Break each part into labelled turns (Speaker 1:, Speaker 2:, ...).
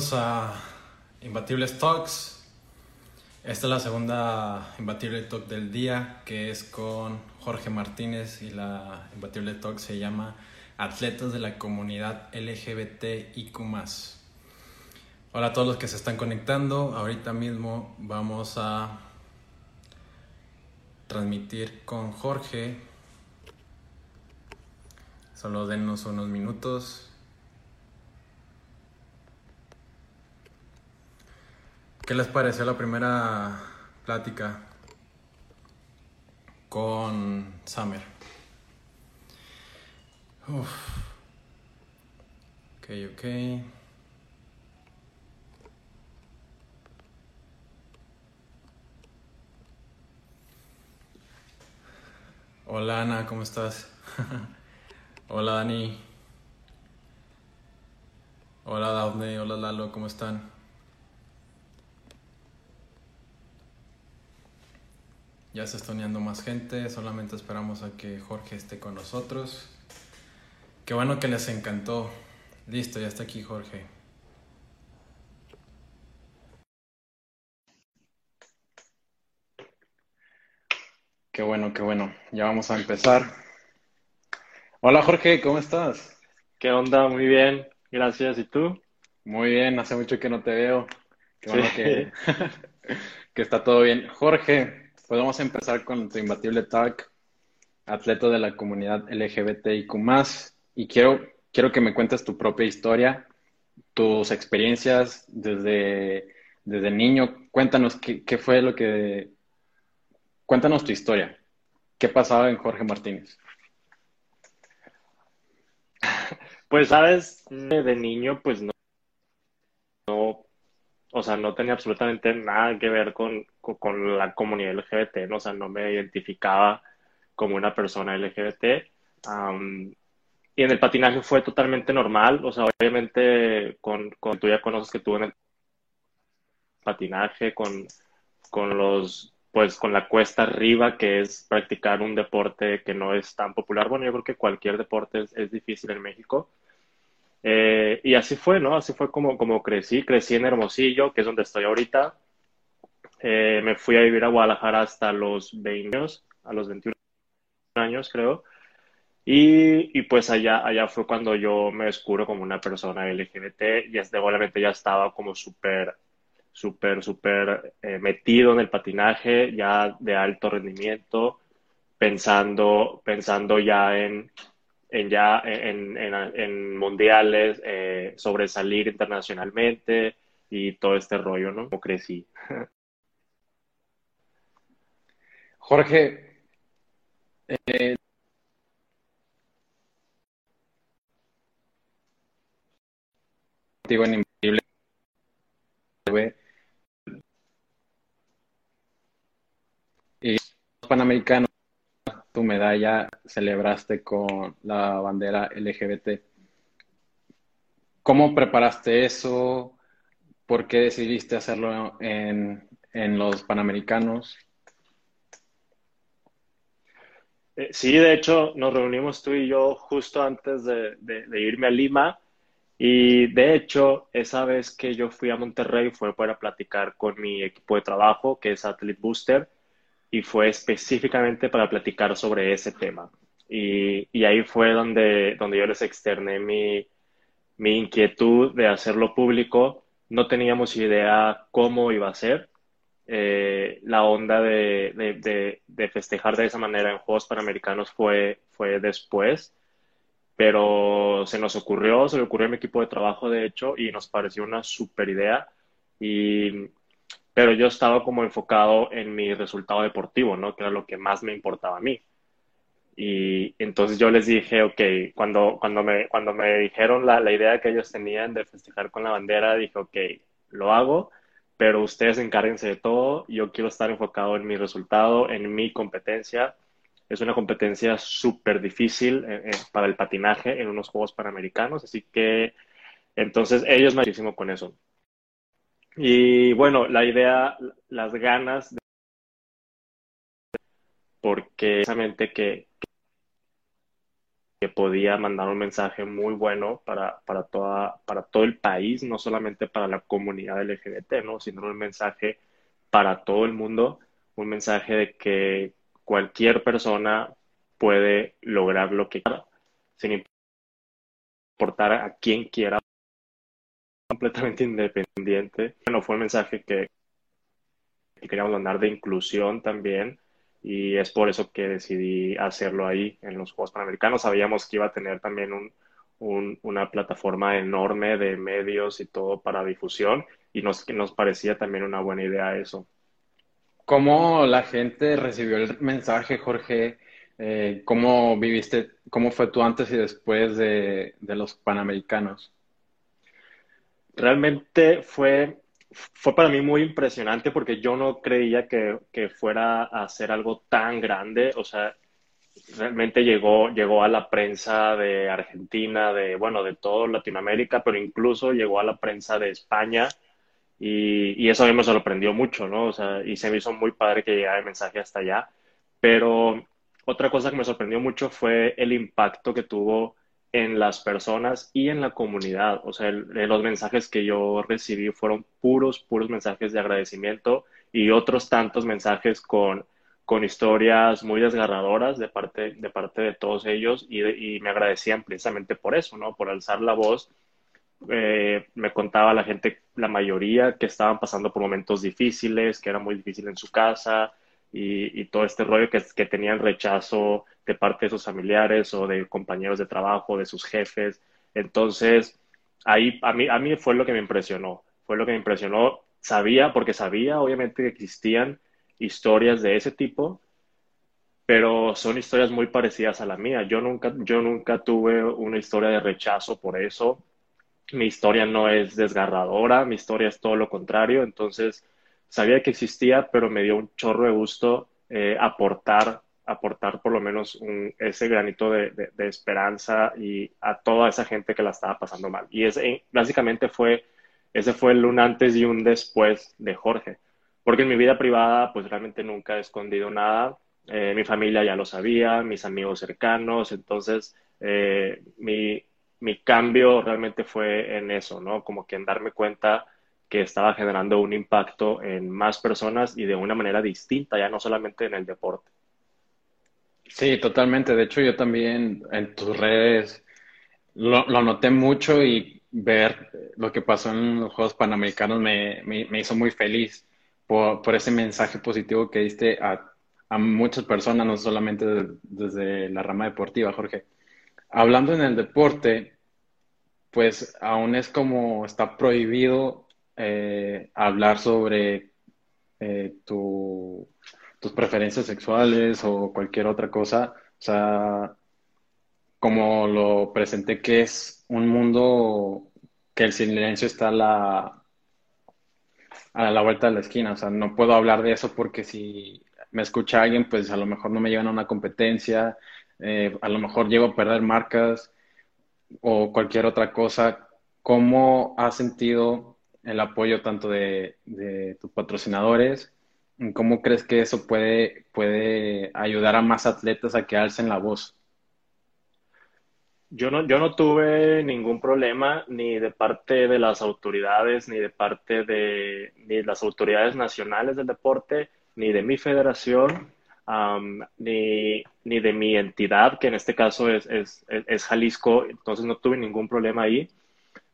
Speaker 1: a Imbatibles Talks. Esta es la segunda Imbatible Talk del día, que es con Jorge Martínez y la Imbatible Talk se llama Atletas de la Comunidad LGBTIQ+. Hola a todos los que se están conectando. Ahorita mismo vamos a transmitir con Jorge. Solo denos unos minutos. ¿Qué les pareció la primera plática con Summer? Uf. Ok, ok. Hola Ana, ¿cómo estás? hola Dani. Hola Daphne, hola Lalo, ¿cómo están? Ya se está uniendo más gente, solamente esperamos a que Jorge esté con nosotros. Qué bueno que les encantó. Listo, ya está aquí Jorge. Qué bueno, qué bueno. Ya vamos a empezar. Hola Jorge, ¿cómo estás?
Speaker 2: ¿Qué onda? Muy bien, gracias. ¿Y tú?
Speaker 1: Muy bien, hace mucho que no te veo. Qué bueno que, que está todo bien. Jorge, Podemos empezar con tu imbatible talk, atleta de la comunidad LGBTIQ+, y quiero, quiero que me cuentes tu propia historia, tus experiencias desde, desde niño. Cuéntanos qué, fue lo que... Cuéntanos tu historia. ¿Qué pasaba en Jorge Martínez?
Speaker 2: Pues, sabes, de niño, pues o sea, no tenía absolutamente nada que ver con, con, la comunidad LGBT. O sea, no me identificaba como una persona LGBT. y en el patinaje fue totalmente normal, o sea, obviamente con, con tú ya conoces que tuve en el patinaje, con, con los, pues con la cuesta arriba, que es practicar un deporte que no es tan popular. Bueno, yo creo que cualquier deporte es difícil en México. Eh, y así fue, ¿no? Así fue como, como crecí. Crecí en Hermosillo, que es donde estoy ahorita. Eh, me fui a vivir a Guadalajara hasta los 20 años, a los 21 años, creo. Y, y, pues allá, allá fue cuando yo me descubro como una persona LGBT y este, obviamente ya estaba como súper, súper, súper eh, metido en el patinaje, ya de alto rendimiento, pensando, pensando ya en, en ya en, en, mundiales, eh, sobresalir internacionalmente y todo este rollo, ¿no? Como crecí.
Speaker 1: Jorge, eh, en Increíble y los panamericanos tu medalla celebraste con la bandera LGBT. ¿Cómo preparaste eso? ¿Por qué decidiste hacerlo en, los Panamericanos?
Speaker 2: Eh, sí, de hecho, nos reunimos tú y yo justo antes de, de, irme a Lima. Y de hecho, esa vez que yo fui a Monterrey fue para platicar con mi equipo de trabajo, que es Athlete Booster y fue específicamente para platicar sobre ese tema. Y, y ahí fue donde, donde yo les externé mi, mi inquietud de hacerlo público. No teníamos idea cómo iba a ser. Eh, la onda de, de, de, festejar de esa manera en Juegos Panamericanos fue, fue después, pero se nos ocurrió, se le ocurrió a mi equipo de trabajo, de hecho, y nos pareció una super idea. Y, pero yo estaba como enfocado en mi resultado deportivo, ¿no? Que era lo que más me importaba a mí. Y entonces yo les dije, ok, cuando, cuando, me, cuando me dijeron la, la idea que ellos tenían de festejar con la bandera, dije, ok, lo hago, pero ustedes encárguense de todo, yo quiero estar enfocado en mi resultado, en mi competencia. Es una competencia súper difícil eh, eh, para el patinaje en unos Juegos Panamericanos, así que entonces ellos me muchísimo con eso. Y bueno, la idea, las ganas, de, porque precisamente que, que podía mandar un mensaje muy bueno para, para, toda, para todo el país, no solamente para la comunidad LGBT, ¿no? sino un mensaje para todo el mundo, un mensaje de que cualquier persona puede lograr lo que quiera, sin importar a quién quiera, completamente independiente. Bueno, fue un mensaje que, que queríamos mandar de inclusión también y es por eso que decidí hacerlo ahí en los Juegos Panamericanos. Sabíamos que iba a tener también un, una plataforma enorme de medios y todo para difusión y nos, nos parecía también una buena idea eso.
Speaker 1: ¿Cómo la gente recibió el mensaje, Jorge? Eh, ¿Cómo viviste, cómo fue tu antes y después de, de los Panamericanos?
Speaker 2: Realmente fue fue para mí muy impresionante porque yo no creía que, que, fuera a ser algo tan grande. O sea, realmente llegó, llegó a la prensa de Argentina, de, bueno, de todo Latinoamérica, pero incluso llegó a la prensa de España y, eso a mí me sorprendió mucho, ¿no? O sea, y se me hizo muy padre que llegara el mensaje hasta allá. Pero otra cosa que me sorprendió mucho fue el impacto que tuvo en las personas y en la comunidad. O sea, los mensajes que yo recibí fueron puros, puros mensajes de agradecimiento y otros tantos mensajes con, con historias muy desgarradoras de parte, de parte de todos ellos y, me agradecían precisamente por eso, ¿no? Por alzar la voz. Eh, me contaba la gente, la mayoría, que estaban pasando por momentos difíciles, que era muy difícil en su casa, y, todo este rollo que, que, tenían rechazo de parte de sus familiares o de compañeros de trabajo, de sus jefes. Entonces, ahí a mí, a mí fue lo que me impresionó, fue lo que me impresionó. Sabía, porque sabía obviamente que existían historias de ese tipo, pero son historias muy parecidas a la mía. Yo nunca, yo nunca tuve una historia de rechazo por eso. Mi historia no es desgarradora, mi historia es todo lo contrario. Entonces, sabía que existía, pero me dio un chorro de gusto eh, aportar, aportar por lo menos un, ese granito de, esperanza y a toda esa gente que la estaba pasando mal. Y ese, básicamente fue, ese fue el un antes y un después de Jorge. Porque en mi vida privada, pues realmente nunca he escondido nada. Eh, mi familia ya lo sabía, mis amigos cercanos, entonces eh, mi, mi cambio realmente fue en eso, ¿no? Como que en darme cuenta que estaba generando un impacto en más personas y de una manera distinta, ya no solamente en el deporte.
Speaker 1: Sí, totalmente. De hecho, yo también en tus redes lo, noté mucho y ver lo que pasó en los Juegos Panamericanos me, me, hizo muy feliz por, ese mensaje positivo que diste a, a muchas personas, no solamente desde la rama deportiva, Jorge. Hablando en el deporte, pues aún es como está prohibido eh, hablar sobre eh, tus preferencias sexuales o cualquier otra cosa. O sea, como lo presenté, que es un mundo que el silencio está a la, a la vuelta de la esquina. O sea, no puedo hablar de eso porque si me escucha alguien, pues a lo mejor no me llevan a una competencia, eh, a lo mejor llego a perder marcas o cualquier otra cosa. ¿Cómo has sentido el apoyo tanto de, tus patrocinadores. ¿Cómo crees que eso puede, puede ayudar a más atletas a que alcen la voz?
Speaker 2: Yo no, yo no tuve ningún problema ni de parte de las autoridades, ni de parte de ni las autoridades nacionales del deporte, ni de mi federación, ni, ni, de mi entidad, que en este caso es, es, es Jalisco, entonces no tuve ningún problema ahí,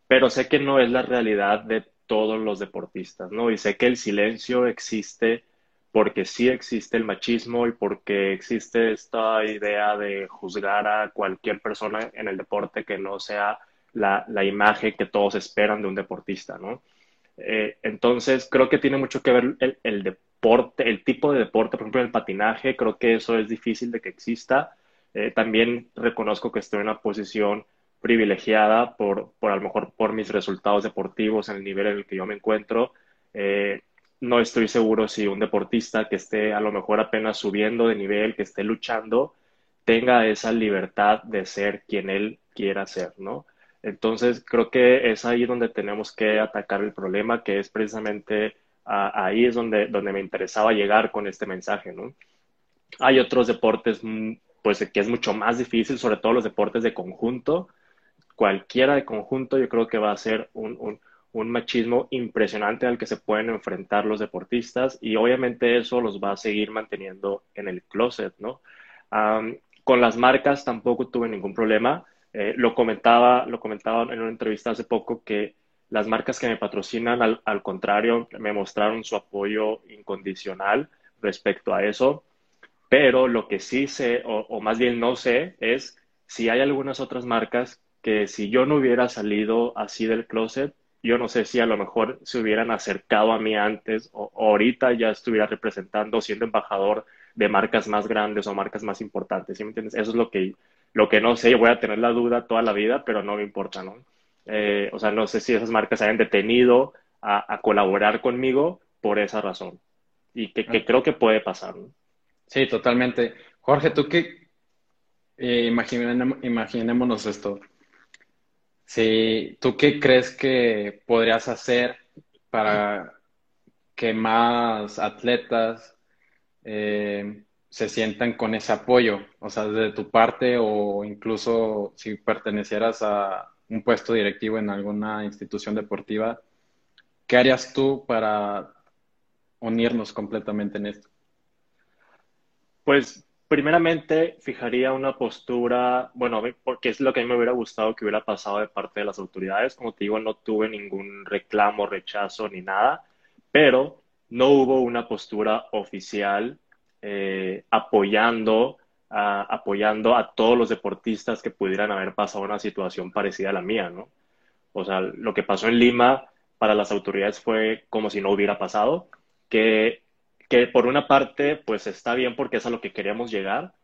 Speaker 2: pero sé que no es la realidad de todos los deportistas, ¿no? Y sé que el silencio existe porque sí existe el machismo y porque existe esta idea de juzgar a cualquier persona en el deporte que no sea la, imagen que todos esperan de un deportista, ¿no? Eh, entonces, creo que tiene mucho que ver el, deporte, el tipo de deporte, por ejemplo, el patinaje, creo que eso es difícil de que exista. Eh, también reconozco que estoy en una posición privilegiada por, por a lo mejor por mis resultados deportivos en el nivel en el que yo me encuentro. Eh, no estoy seguro si un deportista que esté a lo mejor apenas subiendo de nivel, que esté luchando, tenga esa libertad de ser quien él quiera ser, ¿no? Entonces, creo que es ahí donde tenemos que atacar el problema, que es precisamente ahí es donde, donde me interesaba llegar con este mensaje, ¿no? Hay otros deportes pues que es mucho más difícil, sobre todo los deportes de conjunto. Cualquiera de conjunto yo creo que va a ser un, un machismo impresionante al que se pueden enfrentar los deportistas y obviamente eso los va a seguir manteniendo en el closet, ¿no? con las marcas tampoco tuve ningún problema. Eh, lo comentaba, lo en una entrevista hace poco que las marcas que me patrocinan, al, contrario, me mostraron su apoyo incondicional respecto a eso. Pero lo que sí sé, o, más bien no sé, es si hay algunas otras marcas que si yo no hubiera salido así del closet, yo no sé si a lo mejor se hubieran acercado a mí antes o, ahorita ya estuviera representando, siendo embajador de marcas más grandes o marcas más importantes. ¿Sí me entiendes? Eso es lo que, lo que no sé. Yo voy a tener la duda toda la vida, pero no me importa, ¿no? Eh, o sea, no sé si esas marcas hayan detenido a, colaborar conmigo por esa razón. Y que, ah. creo que puede pasar.
Speaker 1: Sí, totalmente. Jorge, tú qué, eh, imaginémonos esto. Sí, ¿tú qué crees que podrías hacer para que más atletas eh, se sientan con ese apoyo? O sea, de tu parte o incluso si pertenecieras a un puesto directivo en alguna institución deportiva, ¿qué harías tú para unirnos completamente en esto?
Speaker 2: Pues primeramente fijaría una postura, bueno, porque es lo que a mí me hubiera gustado que hubiera pasado de parte de las autoridades. Como te digo, no tuve ningún reclamo, rechazo ni nada, pero no hubo una postura oficial eh, apoyando apoyando a todos los deportistas que pudieran haber pasado una situación parecida a la mía, ¿no? O sea, lo que pasó en Lima para las autoridades fue como si no hubiera pasado, que, que por una parte, pues está bien porque es a lo que queríamos llegar,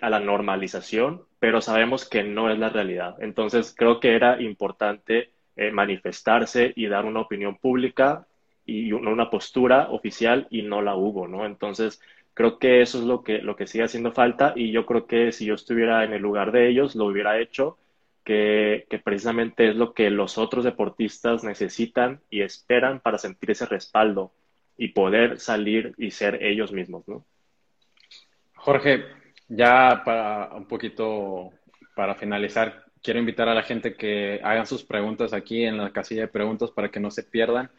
Speaker 2: a la normalización, pero sabemos que no es la realidad. Entonces, creo que era importante eh, manifestarse y dar una opinión pública y una postura oficial y no la hubo, ¿no? Entonces, Creo que eso es lo que, lo que sigue haciendo falta y yo creo que si yo estuviera en el lugar de ellos, lo hubiera hecho, que, que precisamente es lo que los otros deportistas necesitan y esperan para sentir ese respaldo y poder salir y ser ellos mismos, ¿no?
Speaker 1: Jorge, ya para un poquito, para finalizar, quiero invitar a la gente que hagan sus preguntas aquí en la casilla de preguntas para que no se pierdan.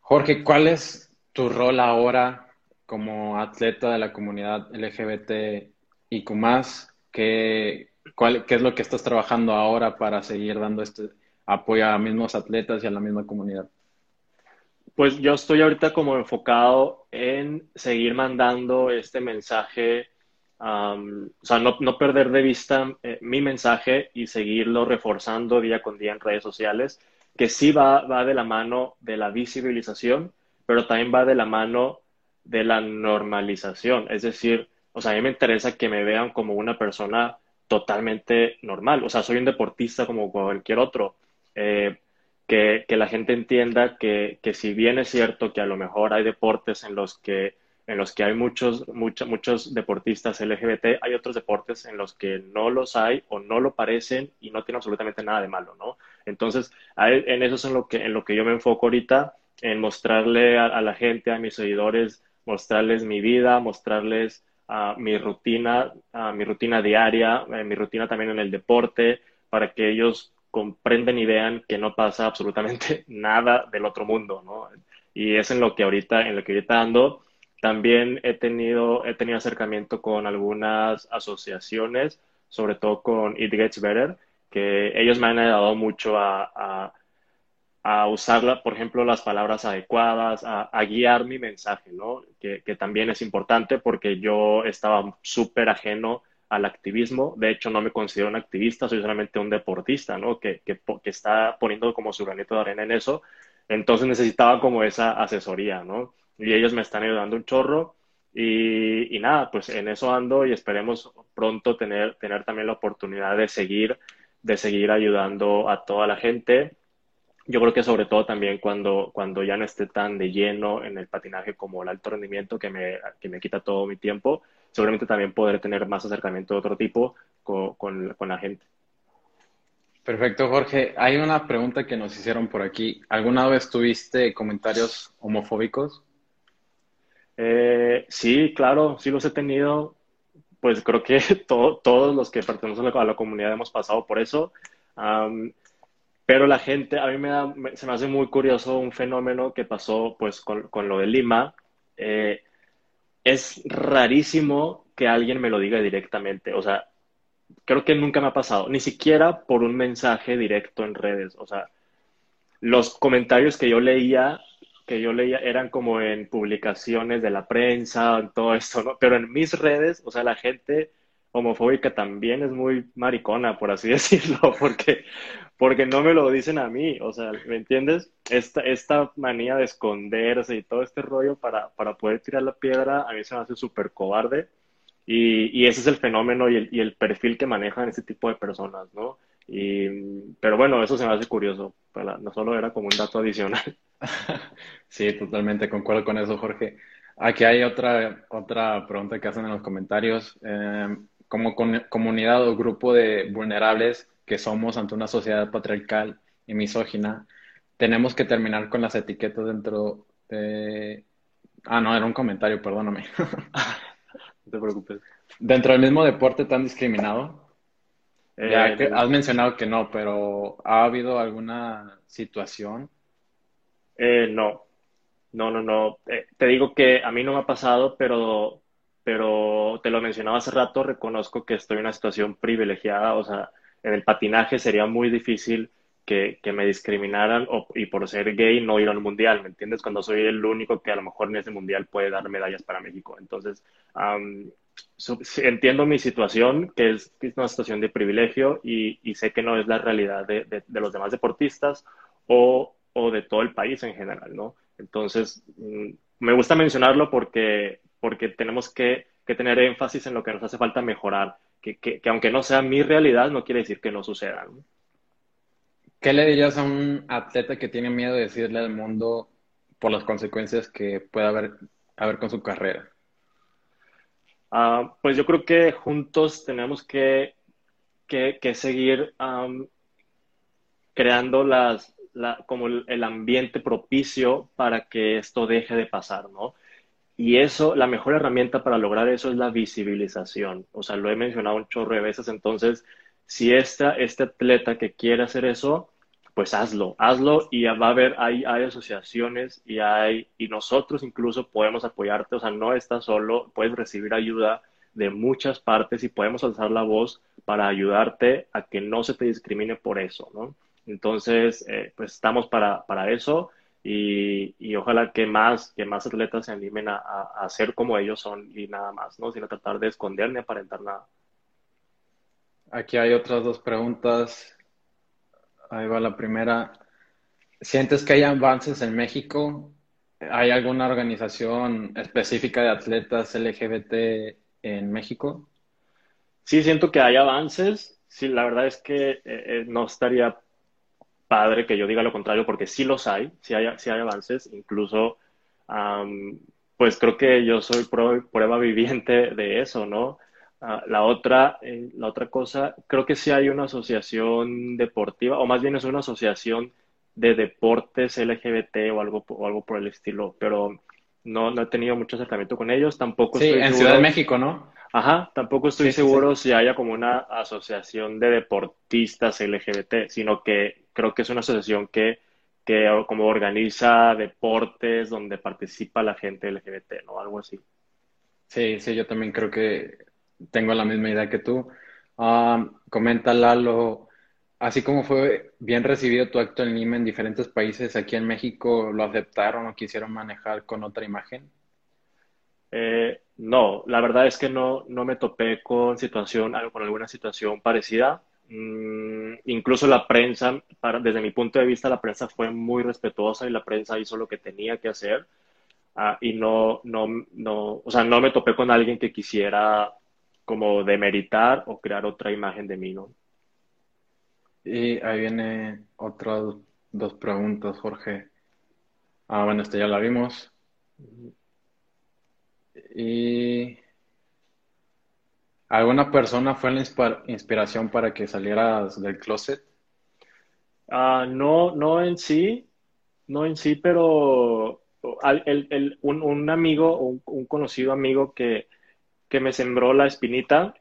Speaker 1: Jorge, ¿cuál es tu rol ahora como atleta de la comunidad LGBT y más, ¿qué, cuál, ¿qué es lo que estás trabajando ahora para seguir dando este apoyo a mismos atletas y a la misma comunidad?
Speaker 2: Pues yo estoy ahorita como enfocado en seguir mandando este mensaje, o sea, no, no, perder de vista eh, mi mensaje y seguirlo reforzando día con día en redes sociales, que sí va, va de la mano de la visibilización, pero también va de la mano de la normalización. Es decir, o sea, a mí me interesa que me vean como una persona totalmente normal. O sea, soy un deportista como cualquier otro. Eh, que, la gente entienda que, si bien es cierto que a lo mejor hay deportes en los que, en los que hay muchos, muchos deportistas LGBT, hay otros deportes en los que no los hay o no lo parecen y no tienen absolutamente nada de malo, ¿no? Entonces, en eso es en lo que, en lo que yo me enfoco ahorita, en mostrarle a la gente, a mis seguidores, mostrarles mi vida, mostrarles uh, mi rutina, uh, mi rutina diaria, eh, mi rutina también en el deporte, para que ellos comprendan y vean que no pasa absolutamente nada del otro mundo, ¿no? Y es en lo que ahorita, en lo que ahorita ando. También he tenido, he tenido acercamiento con algunas asociaciones, sobre todo con It Gets Better, que ellos me han ayudado mucho a a usar, por ejemplo, las palabras adecuadas, a, guiar mi mensaje, ¿no? Que, también es importante porque yo estaba súper ajeno al activismo. De hecho, no me considero un activista, soy solamente un deportista, ¿no? Que, que, está poniendo como su granito de arena en eso. Entonces necesitaba como esa asesoría, ¿no? Y ellos me están ayudando un chorro. Y, y, nada, pues en eso ando y esperemos pronto tener, tener también la oportunidad de seguir, de seguir ayudando a toda la gente yo creo que sobre todo también cuando, cuando ya no esté tan de lleno en el patinaje como el alto rendimiento que me, que me quita todo mi tiempo, seguramente también podré tener más acercamiento de otro tipo con, con, la gente.
Speaker 1: Perfecto, Jorge. Hay una pregunta que nos hicieron por aquí. ¿Alguna vez tuviste comentarios homofóbicos?
Speaker 2: Eh, sí, claro, sí los he tenido pues creo que todos los que pertenecen a la, comunidad hemos pasado por eso. pero la gente, a mí me da, se me hace muy curioso un fenómeno que pasó pues con, con lo de Lima. Eh, es rarísimo que alguien me lo diga directamente. O sea, creo que nunca me ha pasado, ni siquiera por un mensaje directo en redes. O sea, los comentarios que yo leía, que yo leía eran como en publicaciones de la prensa, en todo esto, ¿no? Pero en mis redes, o sea, la gente homofóbica también es muy maricona, por así decirlo, porque, porque no me lo dicen a mí, o sea, ¿me entiendes? Esta, esta manía de esconderse y todo este rollo para, para poder tirar la piedra, a mí se me hace súper cobarde. Y, y, ese es el fenómeno y el, y el, perfil que manejan ese tipo de personas, ¿no? Y, pero bueno, eso se me hace curioso, para, no solo era como un dato adicional.
Speaker 1: Sí, totalmente concuerdo con eso, Jorge. Aquí hay otra, otra pregunta que hacen en los comentarios. Eh, como comunidad o grupo de vulnerables que somos ante una sociedad patriarcal y misógina, tenemos que terminar con las etiquetas dentro de... Ah, no, era un comentario, perdóname.
Speaker 2: no te preocupes.
Speaker 1: Dentro del mismo deporte tan discriminado. ya eh, que has mencionado que no, pero ¿ha habido alguna situación?
Speaker 2: Eh, no, no, no, no. Eh, te digo que a mí no me ha pasado, pero pero te lo mencionaba hace rato, reconozco que estoy en una situación privilegiada, o sea, en el patinaje sería muy difícil que, que me discriminaran y por ser gay no ir al mundial, ¿me entiendes? Cuando soy el único que a lo mejor en ese mundial puede dar medallas para México. Entonces, entiendo mi situación, que es, una situación de privilegio y, y, sé que no es la realidad de, de, de los demás deportistas o, o, de todo el país en general, ¿no? Entonces, mm, me gusta mencionarlo porque porque tenemos que, tener énfasis en lo que nos hace falta mejorar, que, aunque no sea mi realidad, no quiere decir que no suceda.
Speaker 1: ¿Qué le dirías a un atleta que tiene miedo de decirle al mundo por las consecuencias que pueda haber, haber con su carrera?
Speaker 2: Ah, pues yo creo que juntos tenemos que, seguir creando las, como el ambiente propicio para que esto deje de pasar, ¿no? Y eso, la mejor herramienta para lograr eso es la visibilización. O sea, lo he mencionado un chorro de veces. Entonces, si esta, este atleta que quiere hacer eso, pues hazlo, hazlo y va a haber, hay, hay asociaciones y hay, y nosotros incluso podemos apoyarte. O sea, no estás solo, puedes recibir ayuda de muchas partes y podemos alzar la voz para ayudarte a que no se te discrimine por eso, ¿no? Entonces, eh, pues estamos para, para eso y, ojalá que más, que más atletas se animen a, a, ser como ellos son y nada más, ¿no? Sin tratar de esconder ni aparentar nada.
Speaker 1: Aquí hay otras dos preguntas. Ahí va la primera. ¿Sientes que hay avances en México? ¿Hay alguna organización específica de atletas LGBT en México?
Speaker 2: Sí, siento que hay avances. Sí, la verdad es que eh, eh, no estaría padre que yo diga lo contrario, porque sí los hay, sí hay, sí hay avances, incluso, pues creo que yo soy prueba, viviente de eso, ¿no? Ah, la, otra, eh, la otra cosa, creo que sí hay una asociación deportiva, o más bien es una asociación de deportes LGBT o algo, o algo por el estilo, pero no, no he tenido mucho acercamiento con ellos, tampoco
Speaker 1: sí, en Ciudad de México, ¿no?
Speaker 2: Ajá, tampoco estoy seguro si haya como una asociación de deportistas LGBT, sino que creo que es una asociación que, que como organiza deportes donde participa la gente LGBT, ¿no? Algo así.
Speaker 1: Sí, sí, yo también creo que tengo la misma idea que tú. Um, comenta Lalo, así como fue bien recibido tu acto en Lima en diferentes países, aquí en México lo aceptaron o quisieron manejar con otra imagen.
Speaker 2: Eh, no, la verdad es que no, no me topé con situación, con alguna situación parecida. Mm, incluso la prensa, para, desde mi punto de vista, la prensa fue muy respetuosa y la prensa hizo lo que tenía que hacer. Ah, y no, no, no, o sea, no me topé con alguien que quisiera como demeritar o crear otra imagen de mí, ¿no?
Speaker 1: Y ahí viene otras dos preguntas, Jorge. Ah, bueno, esta ya la vimos. Y ¿Alguna persona fue la inspiración para que salieras del closet?
Speaker 2: Ah, no, no en sí, no en sí, pero un, amigo, un, un, conocido amigo que, que me sembró la espinita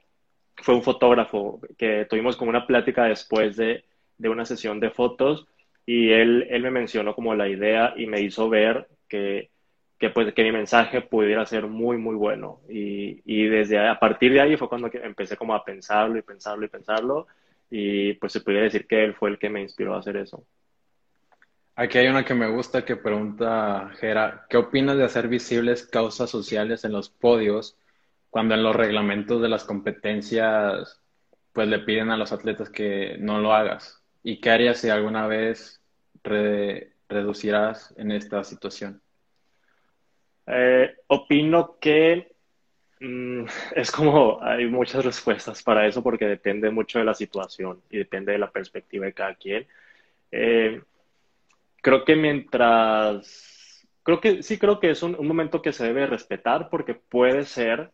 Speaker 2: fue un fotógrafo que tuvimos como una plática después de, de una sesión de fotos y él, él me mencionó como la idea y me hizo ver que, que, pues, que mi mensaje pudiera ser muy, muy bueno. Y, y desde a partir de ahí fue cuando empecé como a pensarlo y pensarlo y pensarlo y pues se pudiera decir que él fue el que me inspiró a hacer eso.
Speaker 1: Aquí hay una que me gusta que pregunta, Gera, ¿qué opinas de hacer visibles causas sociales en los podios cuando en los reglamentos de las competencias pues le piden a los atletas que no lo hagas? ¿Y qué harías si alguna vez reducirás en esta situación?
Speaker 2: Eh, opino que mm, es como hay muchas respuestas para eso porque depende mucho de la situación y depende de la perspectiva de cada quien. Eh, creo que mientras, creo que sí creo que es un, momento que se debe respetar porque puede ser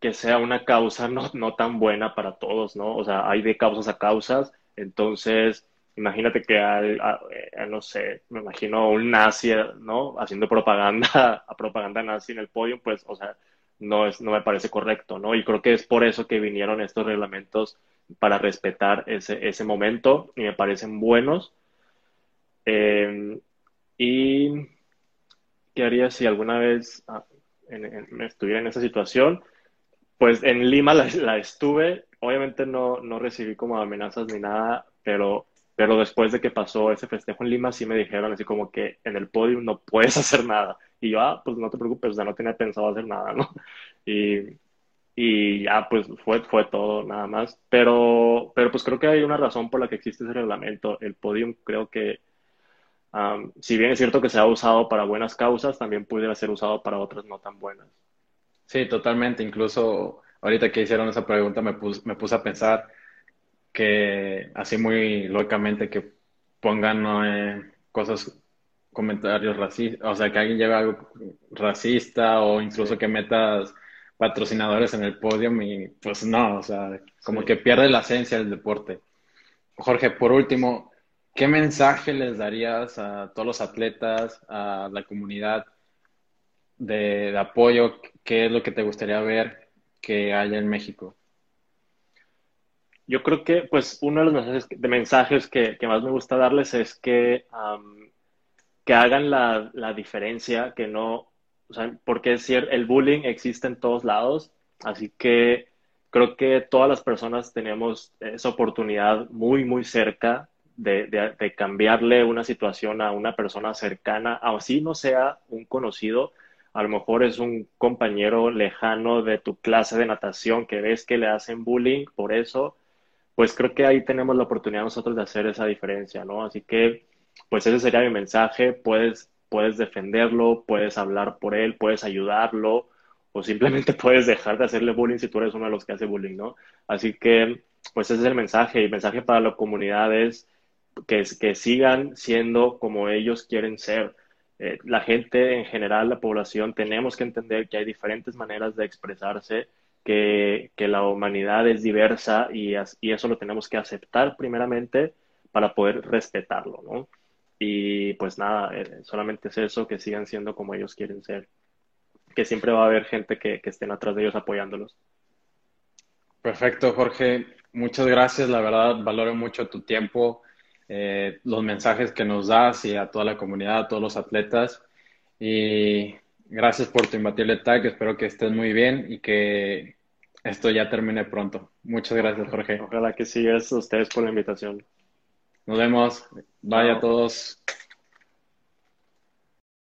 Speaker 2: que sea una causa no, no tan buena para todos, ¿no? O sea, hay de causas a causas, entonces imagínate que hay, eh, no sé, me imagino un nazi, ¿no? Haciendo propaganda, a propaganda nazi en el podio, pues, o sea, no, es, no me parece correcto, ¿no? Y creo que es por eso que vinieron estos reglamentos para respetar ese, ese momento y me parecen buenos. Em, y qué haría si alguna vez ah, me estuviera en esa situación. Pues en Lima la, estuve, obviamente no, no recibí como amenazas ni nada, pero, pero después de que pasó ese festejo en Lima sí me dijeron así como que en el podio no puedes hacer nada. Y yo, ah, pues no te preocupes, o sea, no tenía pensado hacer nada, ¿no? Y, y ya, pues fue, fue todo, nada más. Pero, pero pues creo que hay una razón por la que existe ese reglamento. El podium creo que si bien es cierto que se ha usado para buenas causas, también pudiera ser usado para otras no tan buenas.
Speaker 1: Sí, totalmente. Incluso ahorita que hicieron esa pregunta me, me puse a pensar que así muy lógicamente que pongan eh, cosas, comentarios racistas, o sea, que alguien lleve algo racista o incluso que metas patrocinadores en el podio y pues no, o sea, como que pierde la esencia del deporte. Jorge, por último, ¿Qué mensaje les darías a todos los atletas, a la comunidad de, apoyo? ¿Qué es lo que te gustaría ver que haya en México?
Speaker 2: Yo creo que, pues, uno de los mensajes, de mensajes que, más me gusta darles es que, que hagan la, diferencia, que no, o sea, porque es cierto, el bullying existe en todos lados, así que creo que todas las personas tenemos esa oportunidad muy, muy cerca de, cambiarle una situación a una persona cercana, así no sea un conocido, a lo mejor es un compañero lejano de tu clase de natación que ves que le hacen bullying por eso, pues creo que ahí tenemos la oportunidad nosotros de hacer esa diferencia, ¿no? Así que, pues ese sería mi mensaje, puedes, puedes defenderlo, puedes hablar por él, puedes ayudarlo, o simplemente puedes dejar de hacerle bullying si tú eres uno de los que hace bullying, ¿no? Así que, pues ese es el mensaje, y el mensaje para la comunidad es que, que sigan siendo como ellos quieren ser. Eh, la gente en general, la población, tenemos que entender que hay diferentes maneras de expresarse, que, que la humanidad es diversa y, y, eso lo tenemos que aceptar primeramente para poder respetarlo, ¿no? Y pues nada, eh, solamente es eso, que sigan siendo como ellos quieren ser, que siempre va a haber gente que, que estén atrás de ellos apoyándolos.
Speaker 1: Perfecto, Jorge. Muchas gracias. La verdad, valoro mucho tu tiempo. Eh, los mensajes que nos das y a toda la comunidad, a todos los atletas. Y gracias por tu imbatible tag. Espero que estés muy bien y que esto ya termine pronto. Muchas gracias, Jorge.
Speaker 2: Ojalá que sí. Gracias a ustedes por la invitación.
Speaker 1: Nos vemos. Bye a todos.